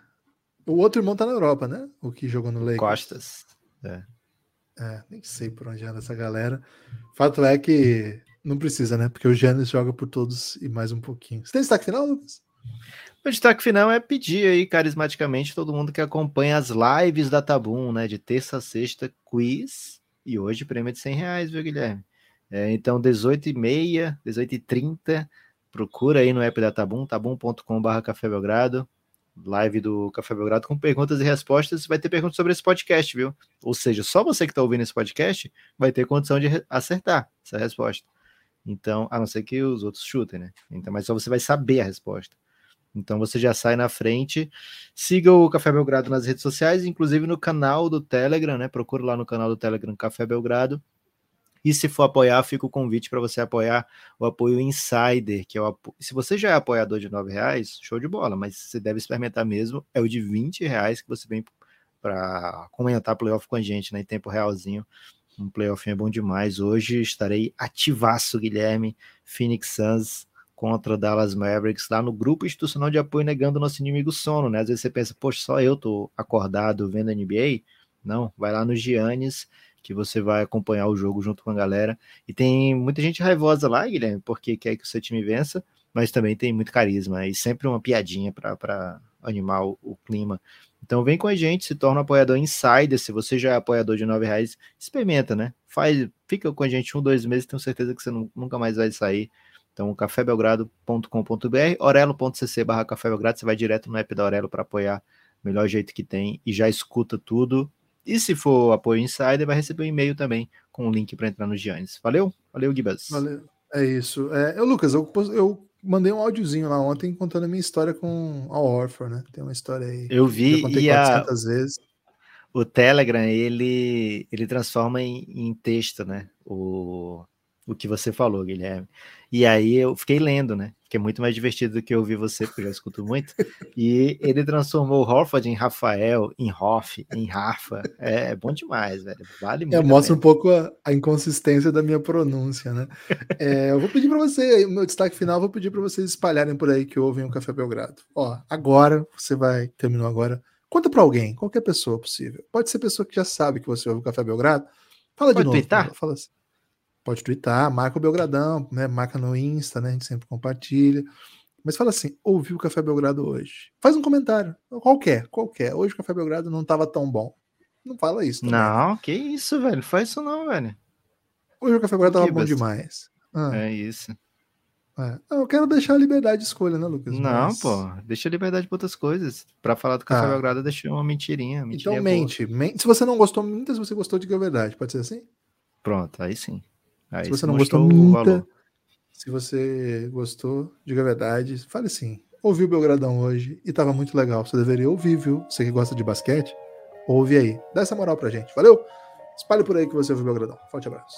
O outro irmão tá na Europa, né? O que jogou no Lakers. Costas. É. é. nem sei por onde anda essa galera. Fato é que não precisa, né? Porque o Giannis joga por todos e mais um pouquinho. Você tem destaque final, Lucas? O destaque final é pedir aí, carismaticamente, todo mundo que acompanha as lives da Tabum, né? De terça a sexta, quiz. E hoje prêmio de 100 reais, viu, Guilherme? É, então, 18h30, 18h30, procura aí no app da Tabum, tabum.com.br Café Belgrado, live do Café Belgrado com perguntas e respostas. Vai ter perguntas sobre esse podcast, viu? Ou seja, só você que está ouvindo esse podcast vai ter condição de acertar essa resposta. Então, a não ser que os outros chutem, né? Então, mas só você vai saber a resposta. Então você já sai na frente. Siga o Café Belgrado nas redes sociais, inclusive no canal do Telegram, né? Procure lá no canal do Telegram Café Belgrado. E se for apoiar, fica o convite para você apoiar o apoio Insider, que é o apo... se você já é apoiador de nove reais, show de bola, mas você deve experimentar mesmo, é o de 20 reais que você vem para comentar playoff com a gente, né? Em tempo realzinho. Um playoff é bom demais. Hoje estarei ativaço, Guilherme, Phoenix Suns contra Dallas Mavericks lá no grupo institucional de apoio negando nosso inimigo sono, né? Às vezes você pensa, poxa, só eu tô acordado vendo NBA. Não, vai lá no Giannis que você vai acompanhar o jogo junto com a galera. E tem muita gente raivosa lá, Guilherme, porque quer que o seu time vença, mas também tem muito carisma e sempre uma piadinha para animar o, o, clima. Então vem com a gente, se torna um apoiador insider. Se você já é apoiador de nove reais, experimenta, né? Faz, fica com a gente um, dois meses, tenho certeza que você não, nunca mais vai sair então, cafébelgrado.com.br, orelo.cc barra Café Belgrado, você vai direto no app da Orelo para apoiar melhor jeito que tem e já escuta tudo. E se for apoio insider, vai receber um e-mail também com o um link para entrar no Giannis. Valeu? Valeu, Gibas. Valeu. É isso. É, eu, Lucas, eu, eu mandei um áudiozinho lá ontem contando a minha história com a Orphan, né? Tem uma história aí. Eu vi eu e a... vezes. O Telegram, ele, ele transforma em, em texto, né? O o que você falou, Guilherme. E aí eu fiquei lendo, né? Que é muito mais divertido do que ouvir você, porque eu já escuto muito. E ele transformou o Horford em Rafael, em Hoff, em Rafa. É, é bom demais, velho. Vale muito. É, mostra um pouco a, a, inconsistência da minha pronúncia, né? É, eu vou pedir para você, meu destaque final, vou pedir para vocês espalharem por aí que ouvem o Café Belgrado. Ó, agora, você vai, terminou agora. Conta para alguém, qualquer pessoa possível. Pode ser pessoa que já sabe que você ouve o Café Belgrado. Fala Pode de novo. Twittar? Fala assim pode twittar, marca o Belgradão, né? Marca no Insta, né? A gente sempre compartilha. Mas fala assim, ouvi o Café Belgrado hoje. Faz um comentário, qualquer, qualquer. Hoje o Café Belgrado não estava tão bom. Não fala isso. Também. Não, que isso, velho. Faz isso não, velho. Hoje o Café Belgrado estava bom demais. Ah. É isso. É. Eu quero deixar a liberdade de escolha, né, Lucas? Não, Mas... pô, deixa a liberdade para outras coisas. Para falar do Café ah. Belgrado, deixa uma mentirinha. mentirinha então mente, mente. Se você não gostou, minta se você gostou, diga a verdade. Pode ser assim? Pronto, aí sim. Aí se você não gostou, minta. Se você gostou, diga a verdade. Fale assim. Ouvi o Belgradão hoje e tava muito legal. Você deveria ouvir, viu? Você que gosta de basquete, ouve aí. Dá essa moral pra gente. Valeu? Espalhe por aí que você ouviu o Belgradão. Forte abraço.